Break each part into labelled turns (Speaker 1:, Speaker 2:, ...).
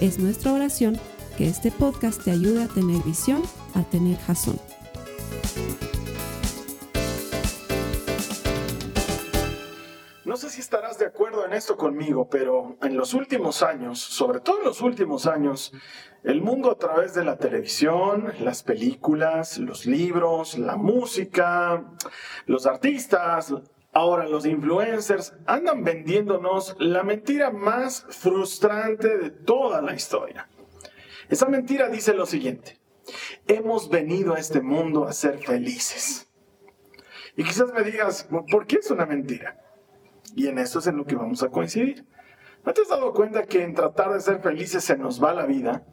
Speaker 1: Es nuestra oración que este podcast te ayude a tener visión, a tener jazón.
Speaker 2: No sé si estarás de acuerdo en esto conmigo, pero en los últimos años, sobre todo en los últimos años, el mundo a través de la televisión, las películas, los libros, la música, los artistas, ahora los influencers, andan vendiéndonos la mentira más frustrante de toda la historia. Esa mentira dice lo siguiente, hemos venido a este mundo a ser felices. Y quizás me digas, ¿por qué es una mentira? Y en eso es en lo que vamos a coincidir. ¿No te has dado cuenta que en tratar de ser felices se nos va la vida?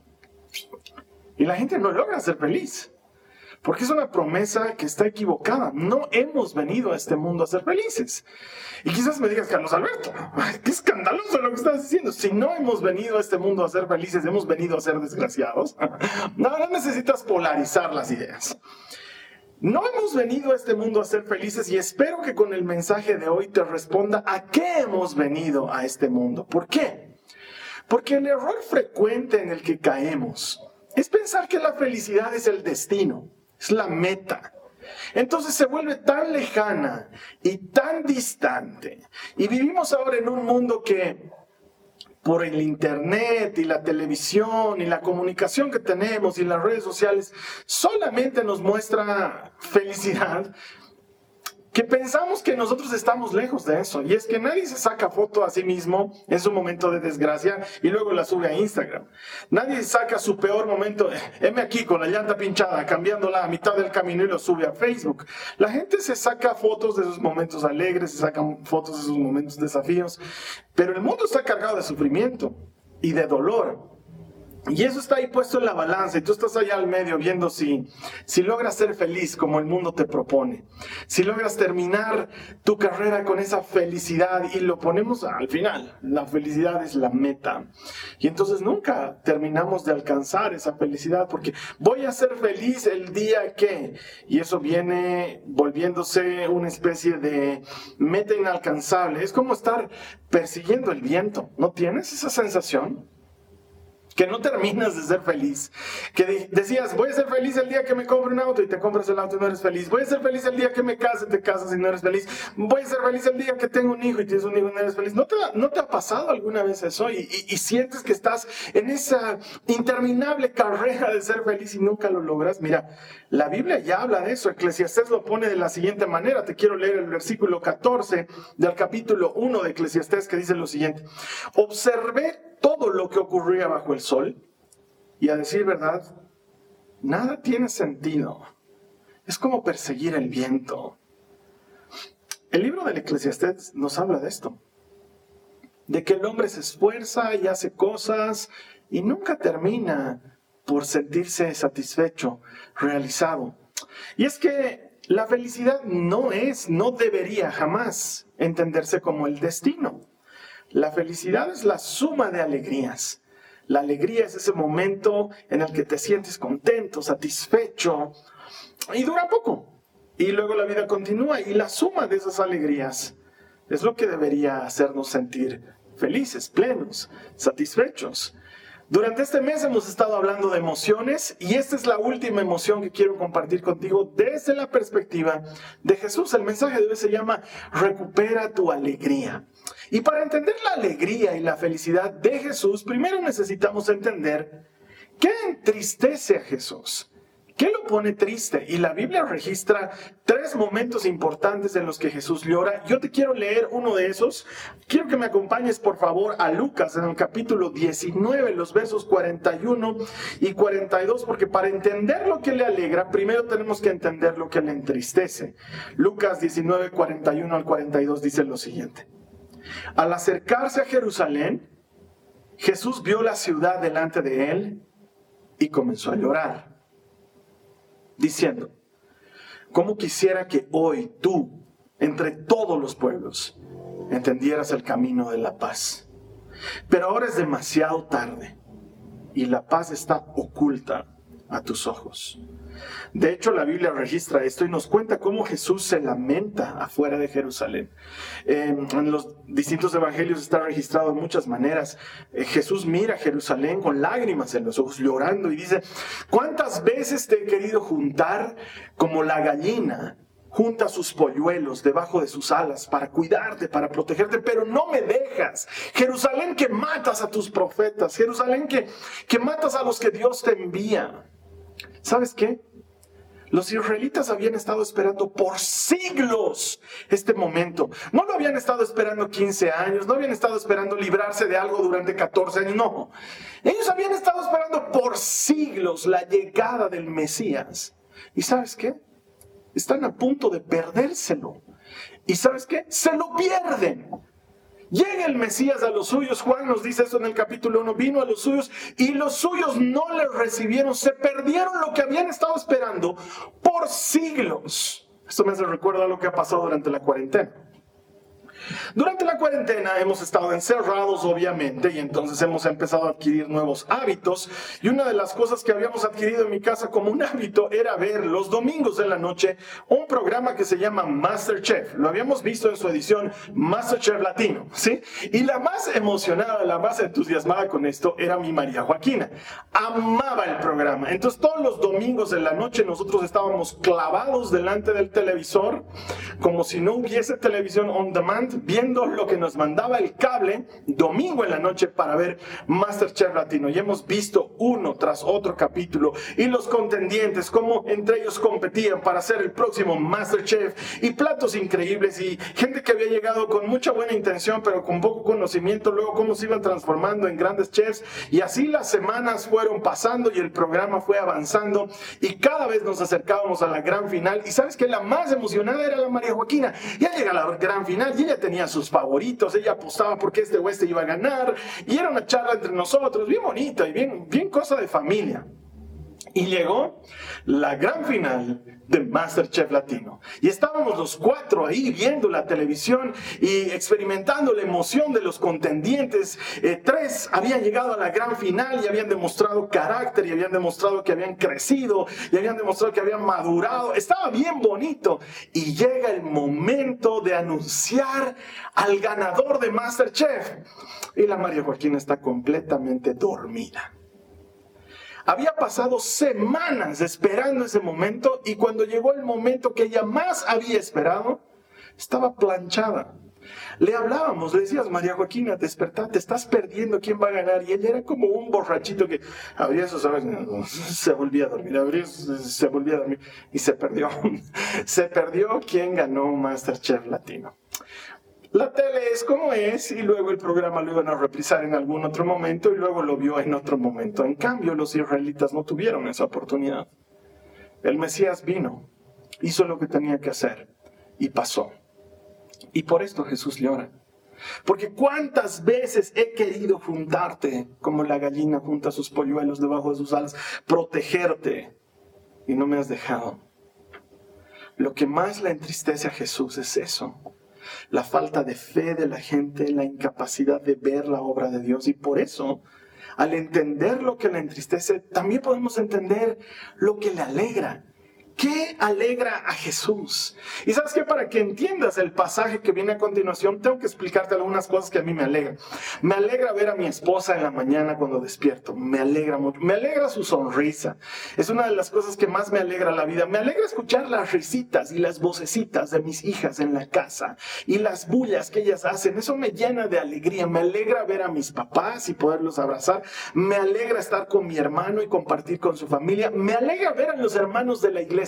Speaker 2: Y la gente no logra ser feliz. Porque es una promesa que está equivocada. No hemos venido a este mundo a ser felices. Y quizás me digas, Carlos Alberto, qué escandaloso lo que estás diciendo. Si no hemos venido a este mundo a ser felices, hemos venido a ser desgraciados. No necesitas polarizar las ideas. No hemos venido a este mundo a ser felices y espero que con el mensaje de hoy te responda a qué hemos venido a este mundo. ¿Por qué? Porque el error frecuente en el que caemos es pensar que la felicidad es el destino, es la meta. Entonces se vuelve tan lejana y tan distante. Y vivimos ahora en un mundo que por el Internet y la televisión y la comunicación que tenemos y las redes sociales, solamente nos muestra felicidad, que pensamos que nosotros estamos lejos de eso. Y es que nadie se saca foto a sí mismo en su momento de desgracia y luego la sube a Instagram. Nadie saca su peor momento, heme aquí con la llanta pinchada, cambiándola a mitad del camino y lo sube a Facebook. La gente se saca fotos de sus momentos alegres, se sacan fotos de sus momentos desafíos, pero el mundo está cargado de sufrimiento y de dolor. Y eso está ahí puesto en la balanza y tú estás allá al medio viendo si, si logras ser feliz como el mundo te propone, si logras terminar tu carrera con esa felicidad y lo ponemos al final, la felicidad es la meta. Y entonces nunca terminamos de alcanzar esa felicidad porque voy a ser feliz el día que, y eso viene volviéndose una especie de meta inalcanzable, es como estar persiguiendo el viento, ¿no tienes esa sensación? Que no terminas de ser feliz. Que decías, voy a ser feliz el día que me compre un auto y te compras el auto y no eres feliz. Voy a ser feliz el día que me case, te casas y no eres feliz. Voy a ser feliz el día que tengo un hijo y tienes un hijo y no eres feliz. ¿No te, no te ha pasado alguna vez eso? Y, y, sientes que estás en esa interminable carrera de ser feliz y nunca lo logras. Mira, la Biblia ya habla de eso. Eclesiastés lo pone de la siguiente manera. Te quiero leer el versículo 14 del capítulo 1 de Eclesiastés que dice lo siguiente. Observé todo lo que ocurría bajo el sol y a decir verdad, nada tiene sentido. Es como perseguir el viento. El libro del Eclesiastés nos habla de esto, de que el hombre se esfuerza y hace cosas y nunca termina por sentirse satisfecho, realizado. Y es que la felicidad no es, no debería jamás entenderse como el destino. La felicidad es la suma de alegrías. La alegría es ese momento en el que te sientes contento, satisfecho y dura poco. Y luego la vida continúa y la suma de esas alegrías es lo que debería hacernos sentir felices, plenos, satisfechos. Durante este mes hemos estado hablando de emociones y esta es la última emoción que quiero compartir contigo desde la perspectiva de Jesús. El mensaje de hoy se llama Recupera tu alegría. Y para entender la alegría y la felicidad de Jesús, primero necesitamos entender qué entristece a Jesús. ¿Qué lo pone triste? Y la Biblia registra tres momentos importantes en los que Jesús llora. Yo te quiero leer uno de esos. Quiero que me acompañes, por favor, a Lucas en el capítulo 19, los versos 41 y 42, porque para entender lo que le alegra, primero tenemos que entender lo que le entristece. Lucas 19, 41 al 42 dice lo siguiente. Al acercarse a Jerusalén, Jesús vio la ciudad delante de él y comenzó a llorar, diciendo, ¿cómo quisiera que hoy tú, entre todos los pueblos, entendieras el camino de la paz? Pero ahora es demasiado tarde y la paz está oculta a tus ojos. De hecho, la Biblia registra esto y nos cuenta cómo Jesús se lamenta afuera de Jerusalén. en los distintos evangelios está registrado de muchas maneras. Eh, Jesús mira a Jerusalén con lágrimas en los ojos, llorando y dice, ¿cuántas veces te he querido juntar como la gallina junta sus polluelos debajo de sus alas para cuidarte, para protegerte, pero no me dejas. Jerusalén que matas a tus profetas, Jerusalén que, que matas a los que Dios te envía. ¿Sabes qué? Los israelitas habían estado esperando por siglos este momento. No lo habían estado esperando 15 años, no habían estado esperando librarse de algo durante 14 años, no. Ellos habían estado esperando por siglos la llegada del Mesías. ¿Y sabes qué? Están a punto de perdérselo. ¿Y sabes qué? Se lo pierden. Llega el Mesías a los suyos, Juan nos dice eso en el capítulo 1, vino a los suyos y los suyos no le recibieron, se perdieron lo que habían estado esperando por siglos. Esto me hace recuerdo a lo que ha pasado durante la cuarentena. Durante la cuarentena hemos estado encerrados, obviamente, y entonces hemos empezado a adquirir nuevos hábitos. Y una de las cosas que habíamos adquirido en mi casa como un hábito era ver los domingos de la noche un programa que se llama Masterchef. Lo habíamos visto en su edición Masterchef Latino, ¿sí? Y la más emocionada, la más entusiasmada con esto era mi María Joaquina. Amaba el programa. Entonces todos los domingos de la noche nosotros estábamos clavados delante del televisor, como si no hubiese televisión on demand viendo lo que nos mandaba el cable domingo en la noche para ver Masterchef Latino. Y hemos visto uno tras otro capítulo y los contendientes, cómo entre ellos competían para ser el próximo Masterchef y platos increíbles y gente que había llegado con mucha buena intención pero con poco conocimiento, luego cómo se iban transformando en grandes chefs y así las semanas fueron pasando y el programa fue avanzando y cada vez nos acercábamos a la gran final y sabes que la más emocionada era la María Joaquina. Ya llega la gran final y ella tenía sus favoritos, ella apostaba porque este oeste iba a ganar, y era una charla entre nosotros, bien bonita y bien, bien cosa de familia. Y llegó la gran final de Masterchef Latino. Y estábamos los cuatro ahí viendo la televisión y experimentando la emoción de los contendientes. Eh, tres habían llegado a la gran final y habían demostrado carácter y habían demostrado que habían crecido y habían demostrado que habían madurado. Estaba bien bonito. Y llega el momento de anunciar al ganador de Masterchef. Y la María Joaquín está completamente dormida. Había pasado semanas esperando ese momento y cuando llegó el momento que ella más había esperado, estaba planchada. Le hablábamos, le decías, María Joaquina, despertate, te estás perdiendo quién va a ganar. Y él era como un borrachito que abría sus se volvía a dormir, abría, se volvía a dormir y se perdió. Se perdió quién ganó Masterchef Latino. La tele es como es y luego el programa lo iban a reprisar en algún otro momento y luego lo vio en otro momento. En cambio, los israelitas no tuvieron esa oportunidad. El Mesías vino, hizo lo que tenía que hacer y pasó. Y por esto Jesús llora. Porque cuántas veces he querido juntarte como la gallina junta sus polluelos debajo de sus alas, protegerte y no me has dejado. Lo que más le entristece a Jesús es eso la falta de fe de la gente, la incapacidad de ver la obra de Dios. Y por eso, al entender lo que le entristece, también podemos entender lo que le alegra. ¿Qué alegra a Jesús? Y sabes que para que entiendas el pasaje que viene a continuación, tengo que explicarte algunas cosas que a mí me alegran. Me alegra ver a mi esposa en la mañana cuando despierto. Me alegra mucho. Me alegra su sonrisa. Es una de las cosas que más me alegra la vida. Me alegra escuchar las risitas y las vocecitas de mis hijas en la casa y las bullas que ellas hacen. Eso me llena de alegría. Me alegra ver a mis papás y poderlos abrazar. Me alegra estar con mi hermano y compartir con su familia. Me alegra ver a los hermanos de la iglesia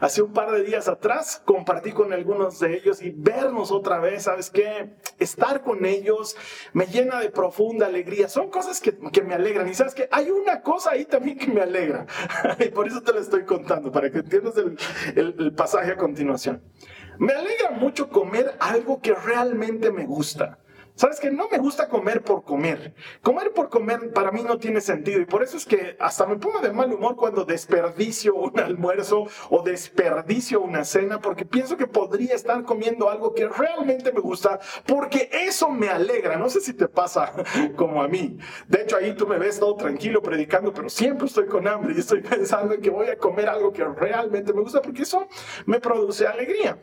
Speaker 2: Hace un par de días atrás compartí con algunos de ellos y vernos otra vez, ¿sabes qué? Estar con ellos me llena de profunda alegría. Son cosas que, me alegran. Y sabes que hay una cosa ahí también que me alegra. y por eso te lo estoy contando, para que entiendas el pasaje a continuación. Me alegra mucho comer algo que realmente me gusta. Sabes que no me gusta comer por comer. Comer por comer para mí no tiene sentido y por eso es que hasta me pongo de mal humor cuando desperdicio un almuerzo o desperdicio una cena porque pienso que podría estar comiendo algo que realmente me gusta porque eso me alegra. No sé si te pasa como a mí. De hecho ahí tú me ves todo tranquilo predicando, pero siempre estoy con hambre y estoy pensando en que voy a comer algo que realmente me gusta porque eso me produce alegría.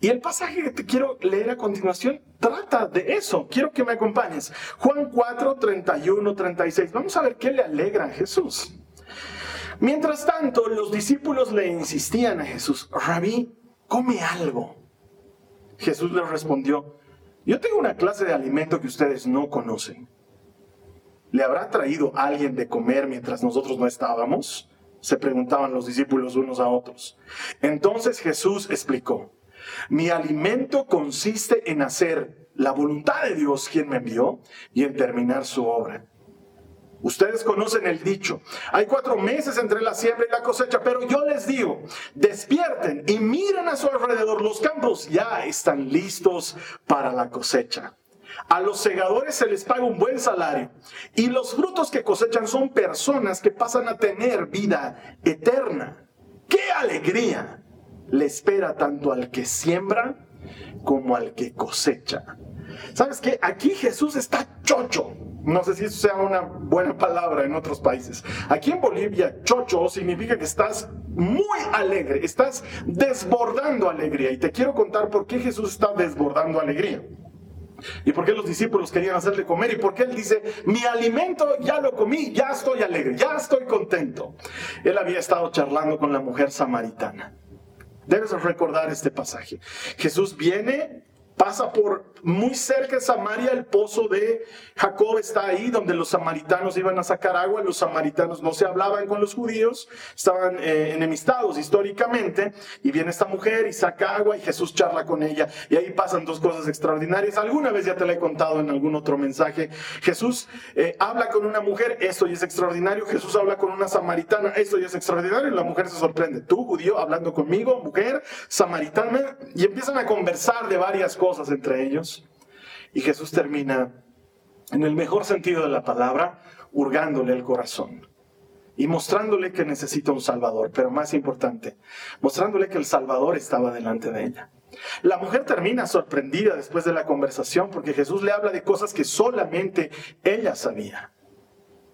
Speaker 2: Y el pasaje que te quiero leer a continuación trata de eso. Quiero que me acompañes. Juan 4, 31, 36. Vamos a ver qué le alegra a Jesús. Mientras tanto, los discípulos le insistían a Jesús, Rabí, come algo. Jesús les respondió, yo tengo una clase de alimento que ustedes no conocen. ¿Le habrá traído alguien de comer mientras nosotros no estábamos? Se preguntaban los discípulos unos a otros. Entonces Jesús explicó, mi alimento consiste en hacer la voluntad de Dios quien me envió y en terminar su obra. Ustedes conocen el dicho, hay cuatro meses entre la siembra y la cosecha, pero yo les digo, despierten y miren a su alrededor, los campos ya están listos para la cosecha. A los segadores se les paga un buen salario y los frutos que cosechan son personas que pasan a tener vida eterna. ¡Qué alegría! Le espera tanto al que siembra como al que cosecha. ¿Sabes qué? Aquí Jesús está chocho. No sé si eso sea una buena palabra en otros países. Aquí en Bolivia, chocho significa que estás muy alegre, estás desbordando alegría. Y te quiero contar por qué Jesús está desbordando alegría. ¿Y por qué los discípulos querían hacerle comer? ¿Y por qué él dice, mi alimento ya lo comí, ya estoy alegre, ya estoy contento? Él había estado charlando con la mujer samaritana. Debes recordar este pasaje. Jesús viene pasa por muy cerca de Samaria, el pozo de Jacob está ahí, donde los samaritanos iban a sacar agua. Los samaritanos no se hablaban con los judíos, estaban eh, enemistados históricamente. Y viene esta mujer y saca agua y Jesús charla con ella. Y ahí pasan dos cosas extraordinarias. Alguna vez ya te la he contado en algún otro mensaje. Jesús eh, habla con una mujer, esto ya es extraordinario. Jesús habla con una samaritana, esto ya es extraordinario. La mujer se sorprende. Tú, judío, hablando conmigo, mujer, samaritana. Y empiezan a conversar de varias cosas entre ellos. Y Jesús termina, en el mejor sentido de la palabra, hurgándole el corazón y mostrándole que necesita un Salvador, pero más importante, mostrándole que el Salvador estaba delante de ella. La mujer termina sorprendida después de la conversación porque Jesús le habla de cosas que solamente ella sabía.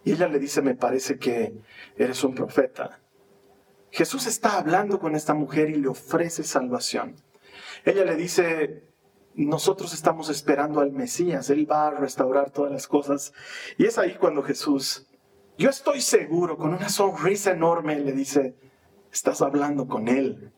Speaker 2: Y ella le dice, me parece que eres un profeta. Jesús está hablando con esta mujer y le ofrece salvación. Ella le dice, nosotros estamos esperando al Mesías, Él va a restaurar todas las cosas. Y es ahí cuando Jesús, yo estoy seguro, con una sonrisa enorme, le dice, estás hablando con Él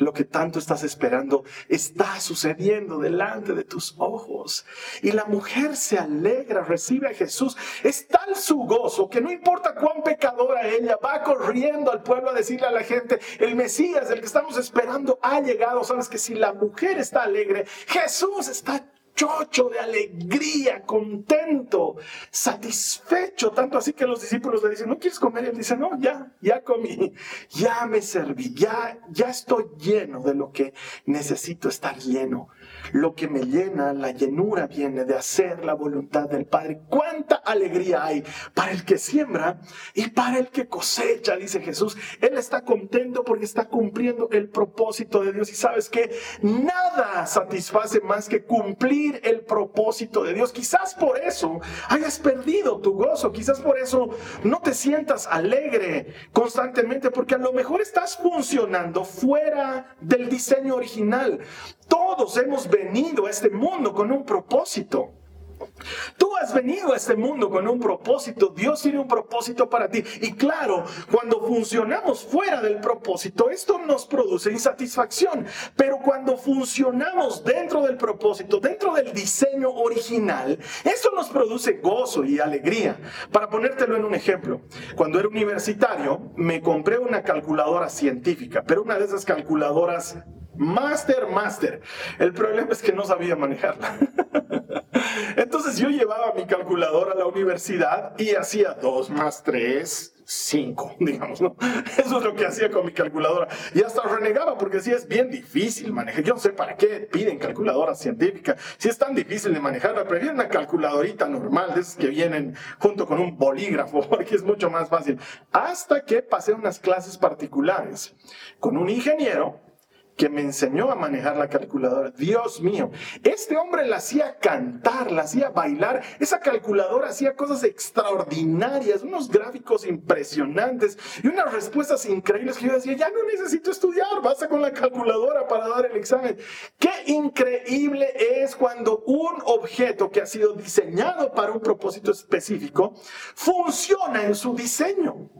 Speaker 2: lo que tanto estás esperando está sucediendo delante de tus ojos. Y la mujer se alegra, recibe a Jesús. Es tal su gozo que no importa cuán pecadora ella, va corriendo al pueblo a decirle a la gente, el Mesías, el que estamos esperando, ha llegado. Sabes que si la mujer está alegre, Jesús está chocho de alegría, contento, satisfecho, tanto así que los discípulos le dicen, ¿no quieres comer? Y él dice, no, ya, ya comí, ya me serví, ya, ya estoy lleno de lo que necesito estar lleno. Lo que me llena, la llenura viene de hacer la voluntad del Padre. ¿Cuánta alegría hay para el que siembra y para el que cosecha? Dice Jesús. Él está contento porque está cumpliendo el propósito de Dios. Y sabes que nada satisface más que cumplir el propósito de Dios. Quizás por eso hayas perdido tu gozo. Quizás por eso no te sientas alegre constantemente porque a lo mejor estás funcionando fuera del diseño original. Todos hemos venido a este mundo con un propósito. Tú has venido a este mundo con un propósito, Dios tiene un propósito para ti. Y claro, cuando funcionamos fuera del propósito, esto nos produce insatisfacción. Pero cuando funcionamos dentro del propósito, dentro del diseño original, esto nos produce gozo y alegría. Para ponértelo en un ejemplo, cuando era universitario, me compré una calculadora científica, pero una de esas calculadoras Master, master. El problema es que no sabía manejarla. Entonces yo llevaba mi calculadora a la universidad y hacía 2 más 3, 5, digamos, ¿no? Eso es lo que hacía con mi calculadora. Y hasta renegaba porque sí es bien difícil manejar. Yo no sé para qué piden calculadora científica. Si es tan difícil de manejarla, prefiero una calculadorita normal, de esas que vienen junto con un bolígrafo, porque es mucho más fácil. Hasta que pasé unas clases particulares con un ingeniero que me enseñó a manejar la calculadora. Dios mío, este hombre la hacía cantar, la hacía bailar. Esa calculadora hacía cosas extraordinarias, unos gráficos impresionantes y unas respuestas increíbles que yo decía, ya no necesito estudiar, basta con la calculadora para dar el examen. Qué increíble es cuando un objeto que ha sido diseñado para un propósito específico funciona en su diseño.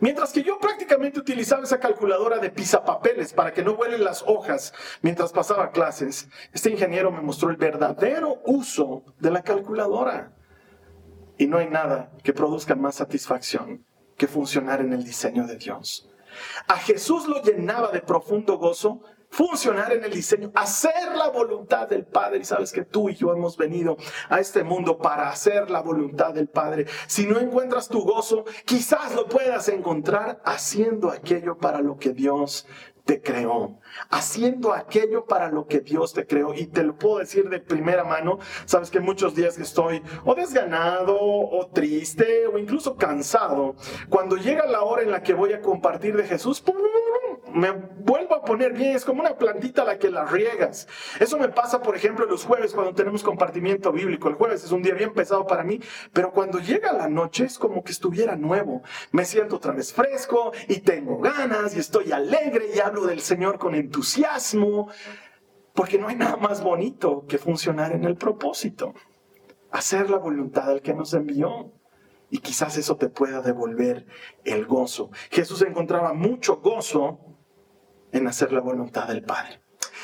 Speaker 2: Mientras que yo prácticamente utilizaba esa calculadora de pisapapeles para que no vuelen las hojas mientras pasaba clases, este ingeniero me mostró el verdadero uso de la calculadora. Y no hay nada que produzca más satisfacción que funcionar en el diseño de Dios. A Jesús lo llenaba de profundo gozo funcionar en el diseño, hacer la voluntad del Padre. Y sabes que tú y yo hemos venido a este mundo para hacer la voluntad del Padre. Si no encuentras tu gozo, quizás lo puedas encontrar haciendo aquello para lo que Dios te creó, haciendo aquello para lo que Dios te creó. Y te lo puedo decir de primera mano, sabes que muchos días que estoy o desganado o triste o incluso cansado, cuando llega la hora en la que voy a compartir de Jesús, ¡pum! Me vuelvo a poner bien, es como una plantita a la que la riegas. Eso me pasa, por ejemplo, los jueves cuando tenemos compartimiento bíblico. El jueves es un día bien pesado para mí, pero cuando llega la noche es como que estuviera nuevo. Me siento otra vez fresco y tengo ganas y estoy alegre y hablo del Señor con entusiasmo, porque no hay nada más bonito que funcionar en el propósito, hacer la voluntad del que nos envió. Y quizás eso te pueda devolver el gozo. Jesús encontraba mucho gozo en hacer la voluntad del Padre.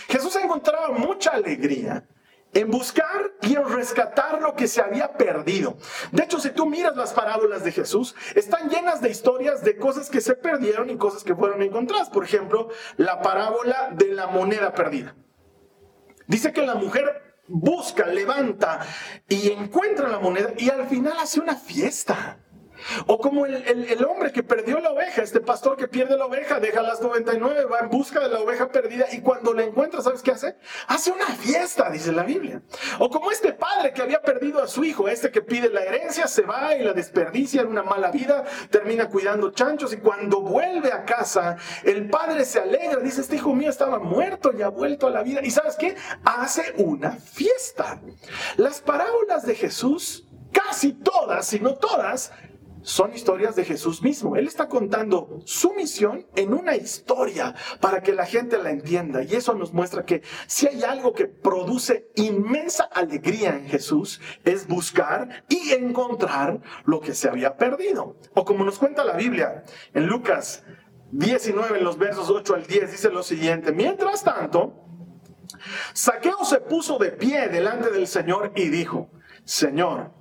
Speaker 2: Jesús encontraba mucha alegría en buscar y en rescatar lo que se había perdido. De hecho, si tú miras las parábolas de Jesús, están llenas de historias de cosas que se perdieron y cosas que fueron encontradas. Por ejemplo, la parábola de la moneda perdida. Dice que la mujer busca, levanta y encuentra la moneda y al final hace una fiesta. O como el, hombre que perdió la oveja, este pastor que pierde la oveja, deja las 99, va en busca de la oveja perdida y cuando la encuentra, ¿sabes qué hace? Hace una fiesta, dice la Biblia. O como este padre que había perdido a su hijo, este que pide la herencia, se va y la desperdicia en una mala vida, termina cuidando chanchos y cuando vuelve a casa, el padre se alegra, dice, este hijo mío estaba muerto y ha vuelto a la vida. ¿Y sabes qué? Hace una fiesta. Las parábolas de Jesús, casi todas, si no todas, son historias de Jesús mismo. Él está contando su misión en una historia para que la gente la entienda. Y eso nos muestra que si hay algo que produce inmensa alegría en Jesús, es buscar y encontrar lo que se había perdido. O como nos cuenta la Biblia en Lucas 19, en los versos 8 al 10, dice lo siguiente. Mientras tanto, Saqueo se puso de pie delante del Señor y dijo, Señor,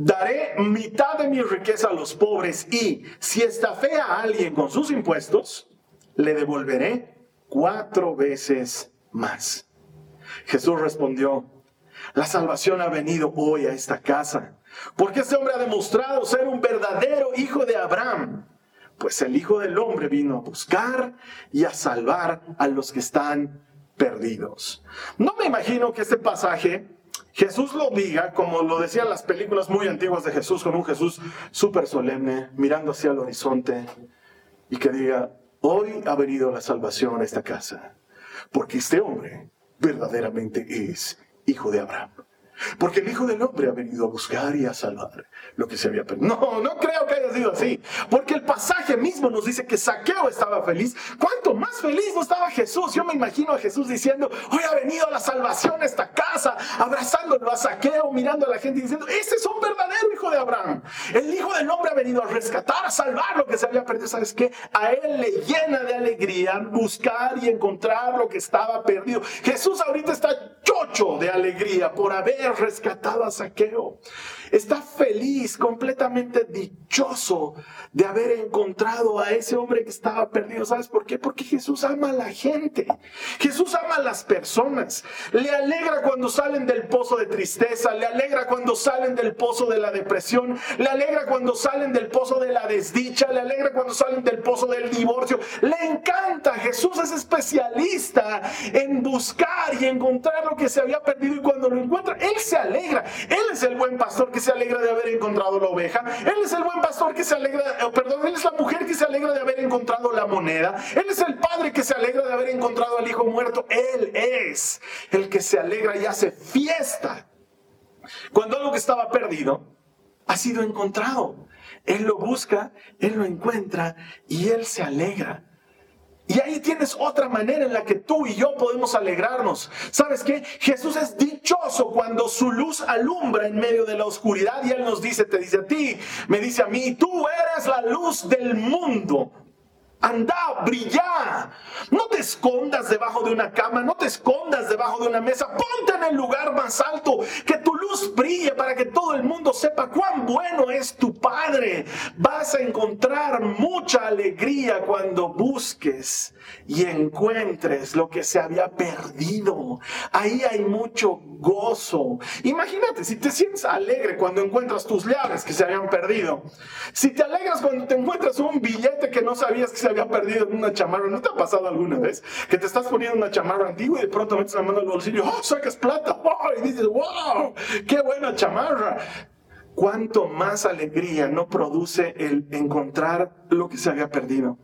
Speaker 2: daré mitad de mi riqueza a los pobres y si estafé a alguien con sus impuestos, le devolveré cuatro veces más. Jesús respondió, la salvación ha venido hoy a esta casa, porque este hombre ha demostrado ser un verdadero hijo de Abraham, pues el Hijo del Hombre vino a buscar y a salvar a los que están perdidos. No me imagino que este pasaje Jesús lo diga, como lo decían las películas muy antiguas de Jesús, con un Jesús súper solemne, mirando hacia el horizonte, y que diga, hoy ha venido la salvación a esta casa, porque este hombre verdaderamente es hijo de Abraham. Porque el Hijo del Hombre ha venido a buscar y a salvar lo que se había perdido. No, no creo que haya sido así. Porque el pasaje mismo nos dice que Saqueo estaba feliz. ¿Cuánto más feliz no estaba Jesús? Yo me imagino a Jesús diciendo, hoy ha venido la salvación a esta casa, abrazándolo a Saqueo, mirando a la gente y diciendo, ese es un verdadero hijo de Abraham. El Hijo del Hombre ha venido a rescatar, a salvar lo que se había perdido. ¿Sabes qué? A él le llena de alegría buscar y encontrar lo que estaba perdido. Jesús ahorita está chocho de alegría por haber rescatado a Saqueo. Está feliz, completamente dichoso de haber encontrado a ese hombre que estaba perdido. ¿Sabes por qué? Porque Jesús ama a la gente. Jesús ama a las personas. Le alegra cuando salen del pozo de tristeza, le alegra cuando salen del pozo de la depresión, le alegra cuando salen del pozo de la desdicha, le alegra cuando salen del pozo del divorcio. Le encanta. Jesús es especialista en buscar y encontrar lo que se había perdido y cuando lo encuentra, Él se alegra. Él es el buen pastor se alegra de haber encontrado la oveja. Él es el buen pastor que se alegra, eh, perdón, Él es la mujer que se alegra de haber encontrado la moneda. Él es el padre que se alegra de haber encontrado al hijo muerto. Él es el que se alegra y hace fiesta. Cuando algo que estaba perdido ha sido encontrado. Él lo busca, Él lo encuentra y Él se alegra. Y ahí tienes otra manera en la que tú y yo podemos alegrarnos. ¿Sabes qué? Jesús es dichoso cuando su luz alumbra en medio de la oscuridad y Él nos dice, te dice a ti, me dice a mí, tú eres la luz del mundo. Anda, brilla. No te escondas debajo de una cama, no te escondas debajo de una mesa. Ponte en el lugar más alto, que tu luz brille para que todo el mundo sepa cuán bueno es tu Padre. Vas a encontrar mucha alegría cuando busques y encuentres lo que se había perdido. Ahí hay mucho gozo. Imagínate, si te sientes alegre cuando encuentras tus llaves que se habían perdido. Si te alegras cuando te encuentras un billete que no sabías que se había perdido en una chamarra. ¿No te ha pasado alguna vez que te estás poniendo una chamarra antigua y de pronto metes la mano al bolsillo, ¡oh, sacas plata! ¡Oh! Y dices, ¡wow! ¡Qué buena chamarra! ¿Cuánto más alegría no produce el encontrar lo que se había perdido?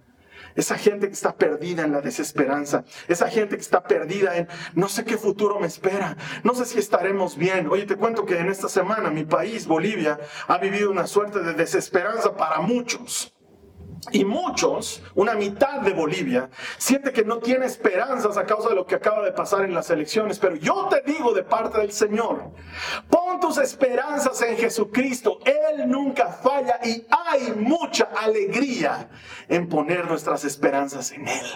Speaker 2: Esa gente que está perdida en la desesperanza. Esa gente que está perdida en no sé qué futuro me espera. No sé si estaremos bien. Oye, te cuento que en esta semana mi país, Bolivia, ha vivido una suerte de desesperanza para muchos. Y muchos, una mitad de Bolivia, siente que no tiene esperanzas a causa de lo que acaba de pasar en las elecciones. Pero yo te digo de parte del Señor, pon tus esperanzas en Jesucristo. Él nunca falla y hay mucha alegría en poner nuestras esperanzas en Él.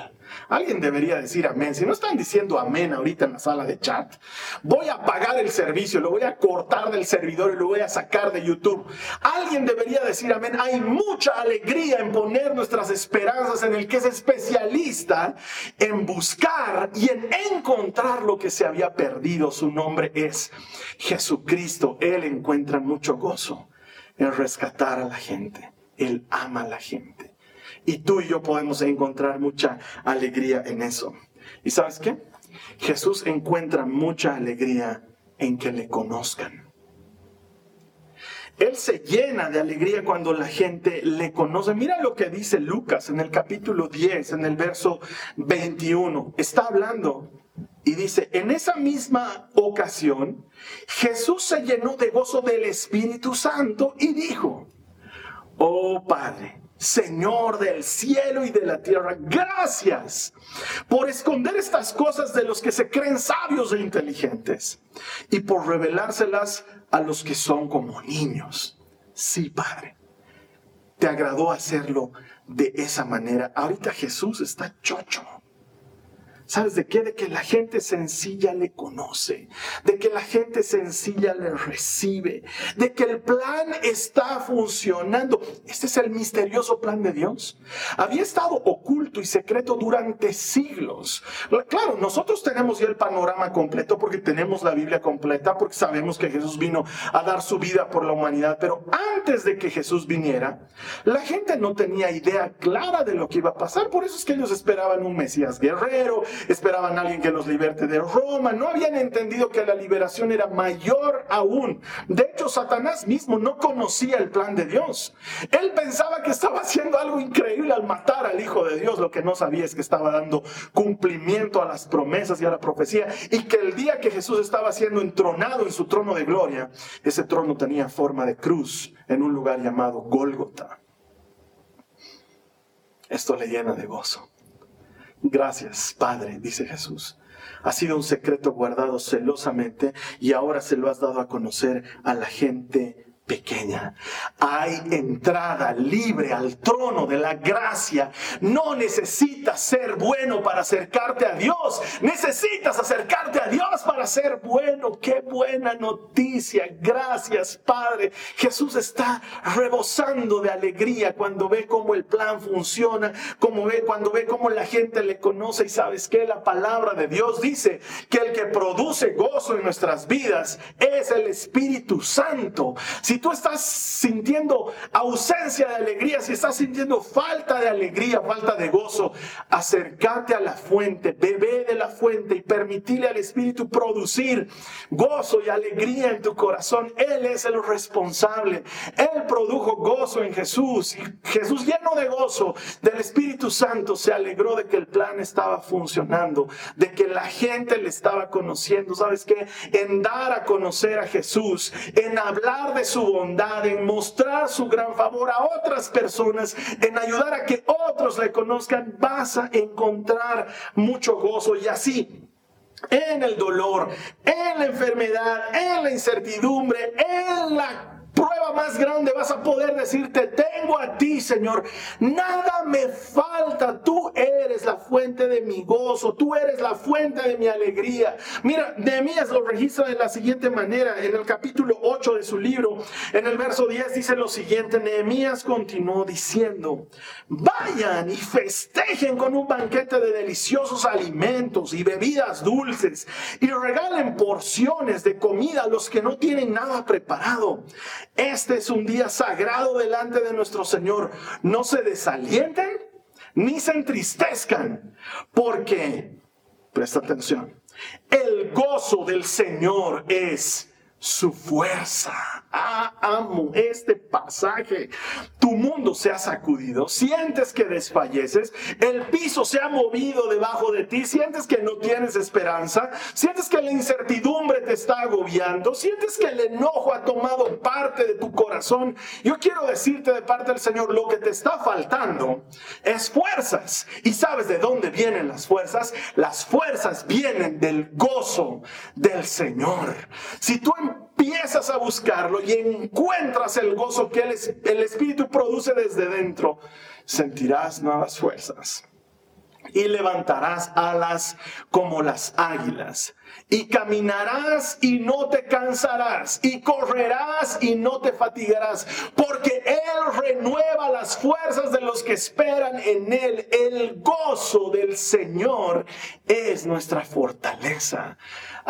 Speaker 2: Alguien debería decir amén. Si no están diciendo amén ahorita en la sala de chat, voy a apagar el servicio, lo voy a cortar del servidor y lo voy a sacar de YouTube. Alguien debería decir amén. Hay mucha alegría en poner nuestras esperanzas en el que es especialista en buscar y en encontrar lo que se había perdido. Su nombre es Jesucristo. Él encuentra mucho gozo en rescatar a la gente. Él ama a la gente. Y tú y yo podemos encontrar mucha alegría en eso. ¿Y sabes qué? Jesús encuentra mucha alegría en que le conozcan. Él se llena de alegría cuando la gente le conoce. Mira lo que dice Lucas en el capítulo 10, en el verso 21. Está hablando y dice, en esa misma ocasión, Jesús se llenó de gozo del Espíritu Santo y dijo, oh Padre, Señor del cielo y de la tierra, gracias por esconder estas cosas de los que se creen sabios e inteligentes y por revelárselas a los que son como niños. Sí, Padre, te agradó hacerlo de esa manera. Ahorita Jesús está chocho. ¿Sabes de qué? De que la gente sencilla le conoce, de que la gente sencilla le recibe, de que el plan está funcionando. Este es el misterioso plan de Dios. Había estado oculto y secreto durante siglos. Claro, nosotros tenemos ya el panorama completo porque tenemos la Biblia completa, porque sabemos que Jesús vino a dar su vida por la humanidad, pero antes de que Jesús viniera, la gente no tenía idea clara de lo que iba a pasar. Por eso es que ellos esperaban un Mesías guerrero, esperaban a alguien que los liberte de Roma, no habían entendido que la liberación era mayor aún. De hecho, Satanás mismo no conocía el plan de Dios. Él pensaba que estaba haciendo algo increíble al matar al Hijo de Dios. Lo que no sabía es que estaba dando cumplimiento a las promesas y a la profecía y que el día que Jesús estaba siendo entronado en su trono de gloria, ese trono tenía forma de cruz en un lugar llamado Gólgota. Esto le llena de gozo. Gracias, Padre, dice Jesús. Ha sido un secreto guardado celosamente y ahora se lo has dado a conocer a la gente pequeña. Hay entrada libre al trono de la gracia. No necesitas ser bueno para acercarte a Dios. Necesitas acercarte a Dios para ser bueno. Qué buena noticia. Gracias, Padre. Jesús está rebosando de alegría cuando ve cómo el plan funciona, como ve, cuando ve cómo la gente le conoce y sabes que la palabra de Dios dice que el que produce gozo en nuestras vidas es el Espíritu Santo. Si tú estás sintiendo ausencia de alegría, si estás sintiendo falta de alegría, falta de gozo, acércate a la fuente, bebé de la fuente y permitirle al Espíritu producir gozo y alegría en tu corazón. Él es el responsable. Él produjo gozo en Jesús. Jesús lleno de gozo del Espíritu Santo se alegró de que el plan estaba funcionando, de que la gente le estaba conociendo. ¿Sabes qué? En dar a conocer a Jesús, en hablar de su bondad, en mostrar su gran favor a otras personas, en ayudar a que otros le conozcan, vas a encontrar mucho gozo y así en el dolor, en la enfermedad, en la incertidumbre, en la prueba más grande vas a poder decirte, tengo a ti, Señor. Nada me falta. Tú eres la fuente de mi gozo. Tú eres la fuente de mi alegría. Mira, Nehemías lo registra de la siguiente manera. En el capítulo 8 de su libro, en el verso 10 dice lo siguiente. Nehemías continuó diciendo, vayan y festejen con un banquete de deliciosos alimentos y bebidas dulces y regalen porciones de comida a los que no tienen nada preparado este es un día sagrado delante de nuestro Señor. No se desalienten ni se entristezcan, porque, presta atención, el gozo del Señor es su fuerza. Amo este pasaje. Tu mundo se ha sacudido, sientes que desfalleces, el piso se ha movido debajo de ti, sientes que no tienes esperanza, sientes que la incertidumbre te está agobiando, sientes que el enojo ha tomado parte de tu corazón. Yo quiero decirte de parte del Señor, lo que te está faltando es fuerzas. ¿Y sabes de dónde vienen las fuerzas? Las fuerzas vienen del gozo del Señor. Si tú empiezas a buscarlo y encuentras el gozo que el, el Espíritu produce desde dentro, sentirás nuevas fuerzas y levantarás alas como las águilas. Y caminarás y no te cansarás. Y correrás y no te fatigarás. Porque Él renueva las fuerzas de los que esperan en Él. El gozo del Señor es nuestra fortaleza.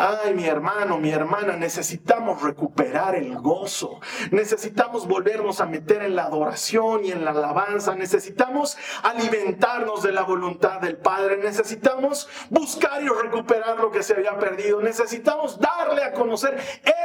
Speaker 2: Ay, mi hermano, mi hermana, necesitamos recuperar el gozo. Necesitamos volvernos a meter en la adoración y en la alabanza. Necesitamos alimentarnos de la voluntad del Padre. Necesitamos buscar y recuperar lo que se había perdido. Necesitamos darle a conocer.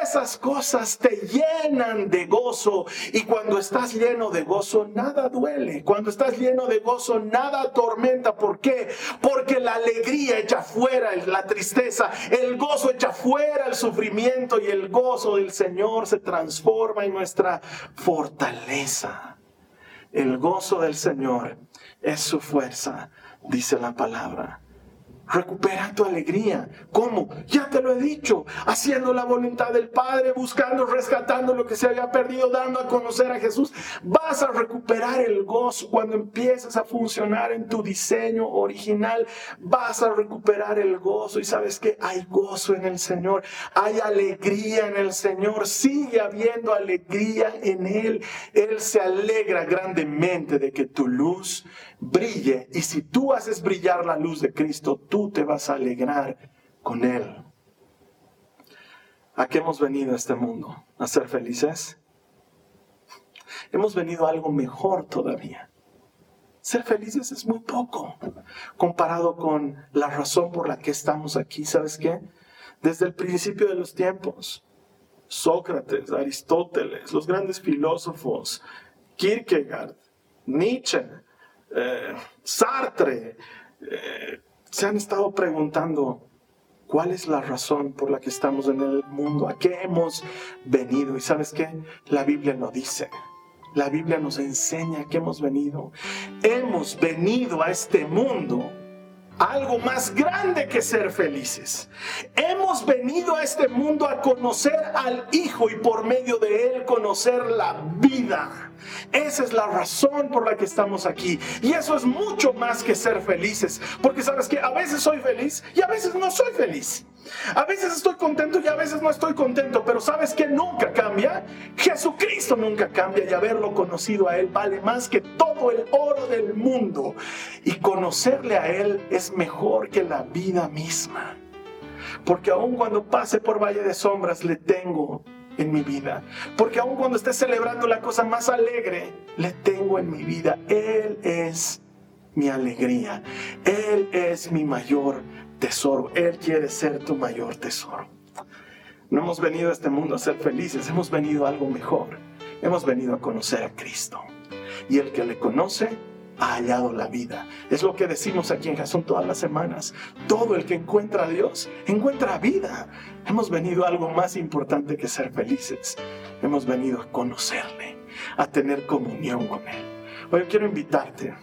Speaker 2: Esas cosas te llenan de gozo. Y cuando estás lleno de gozo, nada duele. Cuando estás lleno de gozo, nada atormenta. ¿Por qué? Porque la alegría echa fuera la tristeza. El gozo echa fuera el sufrimiento y el gozo del Señor se transforma en nuestra fortaleza. El gozo del Señor es su fuerza, dice la palabra. Recupera tu alegría. ¿Cómo? Ya te lo he dicho. Haciendo la voluntad del Padre, buscando, rescatando lo que se había perdido, dando a conocer a Jesús. Vas a recuperar el gozo cuando empieces a funcionar en tu diseño original. Vas a recuperar el gozo. Y sabes que hay gozo en el Señor. Hay alegría en el Señor. Sigue habiendo alegría en Él. Él se alegra grandemente de que tu luz brille. Y si tú haces brillar la luz de Cristo, tú te vas a alegrar con Él. ¿A qué hemos venido a este mundo? ¿A ser felices? Hemos venido a algo mejor todavía. Ser felices es muy poco comparado con la razón por la que estamos aquí. ¿Sabes qué? Desde el principio de los tiempos, Sócrates, Aristóteles, los grandes filósofos, Kierkegaard, Nietzsche, eh, Sartre, eh, se han estado preguntando cuál es la razón por la que estamos en el mundo, a qué hemos venido. Y sabes qué? La Biblia lo dice. La Biblia nos enseña que hemos venido. Hemos venido a este mundo algo más grande que ser felices. Hemos venido a este mundo a conocer al Hijo y por medio de Él conocer la vida. Esa es la razón por la que estamos aquí. Y eso es mucho más que ser felices. Porque sabes que a veces soy feliz y a veces no soy feliz. A veces estoy contento y a veces no estoy contento, pero ¿sabes que nunca cambia? Jesucristo nunca cambia y haberlo conocido a Él vale más que todo el oro del mundo. Y conocerle a Él es mejor que la vida misma. Porque aun cuando pase por valle de sombras, le tengo en mi vida. Porque aun cuando esté celebrando la cosa más alegre, le tengo en mi vida. Él es mi alegría. Él es mi mayor tesoro. Él quiere ser tu mayor tesoro. No hemos venido a este mundo a ser felices, hemos venido a algo mejor. Hemos venido a conocer a Cristo. Y el que le conoce ha hallado la vida. Es lo que decimos aquí en Jasón todas las semanas. Todo el que encuentra a Dios encuentra vida. Hemos venido a algo más importante que ser felices. Hemos venido a conocerle, a tener comunión con Él. Hoy quiero invitarte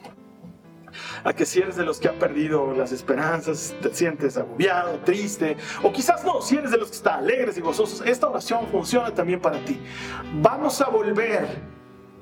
Speaker 2: a que si eres de los que ha perdido las esperanzas, te sientes agobiado, triste, o quizás no, si eres de los que están alegres y gozosos, esta oración funciona también para ti. Vamos a volver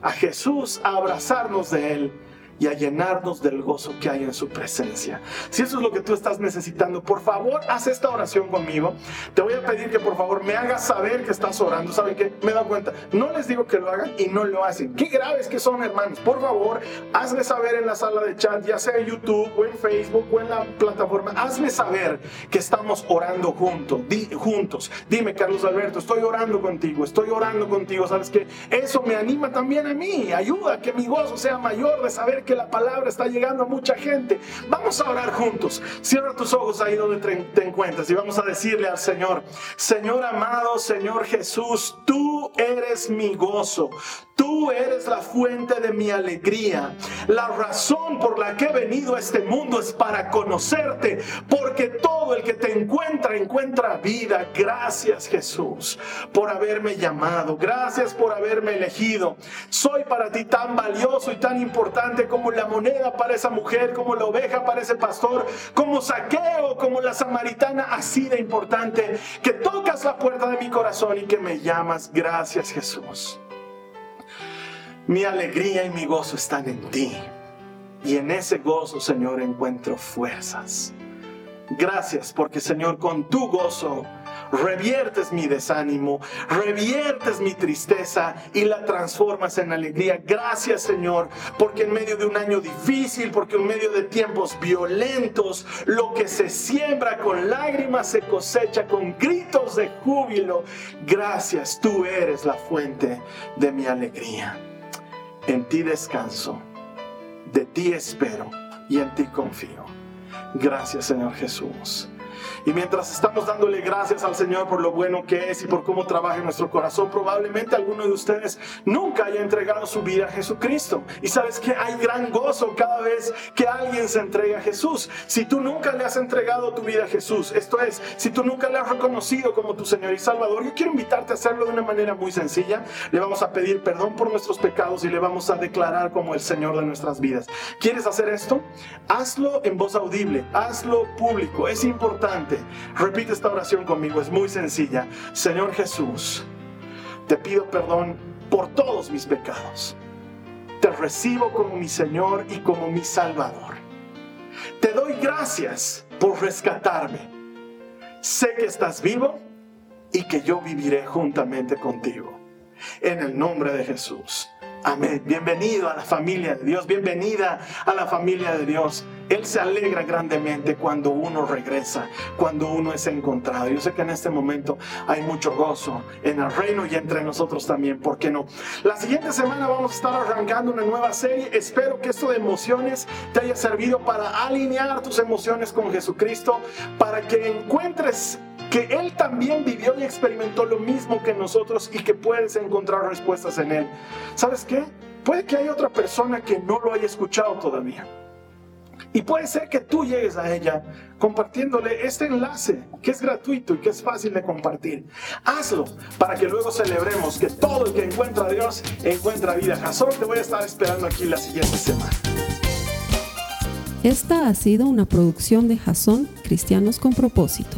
Speaker 2: a Jesús, a abrazarnos de Él y a llenarnos del gozo que hay en su presencia. Si eso es lo que tú estás necesitando, por favor, haz esta oración conmigo. Te voy a pedir que por favor me hagas saber que estás orando. ¿Saben qué? Me dado cuenta. No les digo que lo hagan y no lo hacen. Qué graves que son, hermanos. Por favor, hazme saber en la sala de chat, ya sea en YouTube o en Facebook o en la plataforma. Hazme saber que estamos orando juntos. juntos. Dime, Carlos Alberto, estoy orando contigo. Estoy orando contigo. ¿Sabes qué? Eso me anima también a mí. Ayuda a que mi gozo sea mayor de saber que que la palabra está llegando a mucha gente. Vamos a orar juntos. Cierra tus ojos ahí donde te encuentras y vamos a decirle al Señor, Señor amado, Señor Jesús, tú eres mi gozo. Tú eres la fuente de mi alegría. La razón por la que he venido a este mundo es para conocerte, porque todo el que te encuentra encuentra vida. Gracias Jesús por haberme llamado. Gracias por haberme elegido. Soy para ti tan valioso y tan importante como la moneda para esa mujer, como la oveja para ese pastor, como saqueo, como la samaritana, así de importante, que tocas la puerta de mi corazón y que me llamas. Gracias Jesús. Mi alegría y mi gozo están en ti. Y en ese gozo, Señor, encuentro fuerzas. Gracias porque, Señor, con tu gozo reviertes mi desánimo, reviertes mi tristeza y la transformas en alegría. Gracias Señor, porque en medio de un año difícil, porque en medio de tiempos violentos, lo que se siembra con lágrimas se cosecha con gritos de júbilo. Gracias, tú eres la fuente de mi alegría. En ti descanso, de ti espero y en ti confío. Gracias Señor Jesús. Y mientras estamos dándole gracias al Señor por lo bueno que es y por cómo trabaja en nuestro corazón, probablemente alguno de ustedes nunca haya entregado su vida a Jesucristo. Y sabes que hay gran gozo cada vez que alguien se entrega a Jesús. Si tú nunca le has entregado tu vida a Jesús, esto es, si tú nunca le has reconocido como tu Señor y Salvador, yo quiero invitarte a hacerlo de una manera muy sencilla. Le vamos a pedir perdón por nuestros pecados y le vamos a declarar como el Señor de nuestras vidas. ¿Quieres hacer esto? Hazlo en voz audible, hazlo público, es importante Repite esta oración conmigo, es muy sencilla. Señor Jesús, te pido perdón por todos mis pecados. Te recibo como mi Señor y como mi Salvador. Te doy gracias por rescatarme. Sé que estás vivo y que yo viviré juntamente contigo. En el nombre de Jesús. Amén. Bienvenido a la familia de Dios. Bienvenida a la familia de Dios. Él se alegra grandemente cuando uno regresa, cuando uno es encontrado. Yo sé que en este momento hay mucho gozo en el reino y entre nosotros también. ¿Por qué no? La siguiente semana vamos a estar arrancando una nueva serie. Espero que esto de emociones te haya servido para alinear tus emociones con Jesucristo, para que encuentres que Él también vivió y experimentó lo mismo que nosotros y que puedes encontrar respuestas en Él. ¿Sabes qué? Puede que haya otra persona que no lo haya escuchado todavía. Y puede ser que tú llegues a ella compartiéndole este enlace que es gratuito y que es fácil de compartir. Hazlo para que luego celebremos que todo el que encuentra a Dios encuentra vida. Jason, te voy a estar esperando aquí la siguiente semana.
Speaker 1: Esta ha sido una producción de Jason Cristianos con propósito.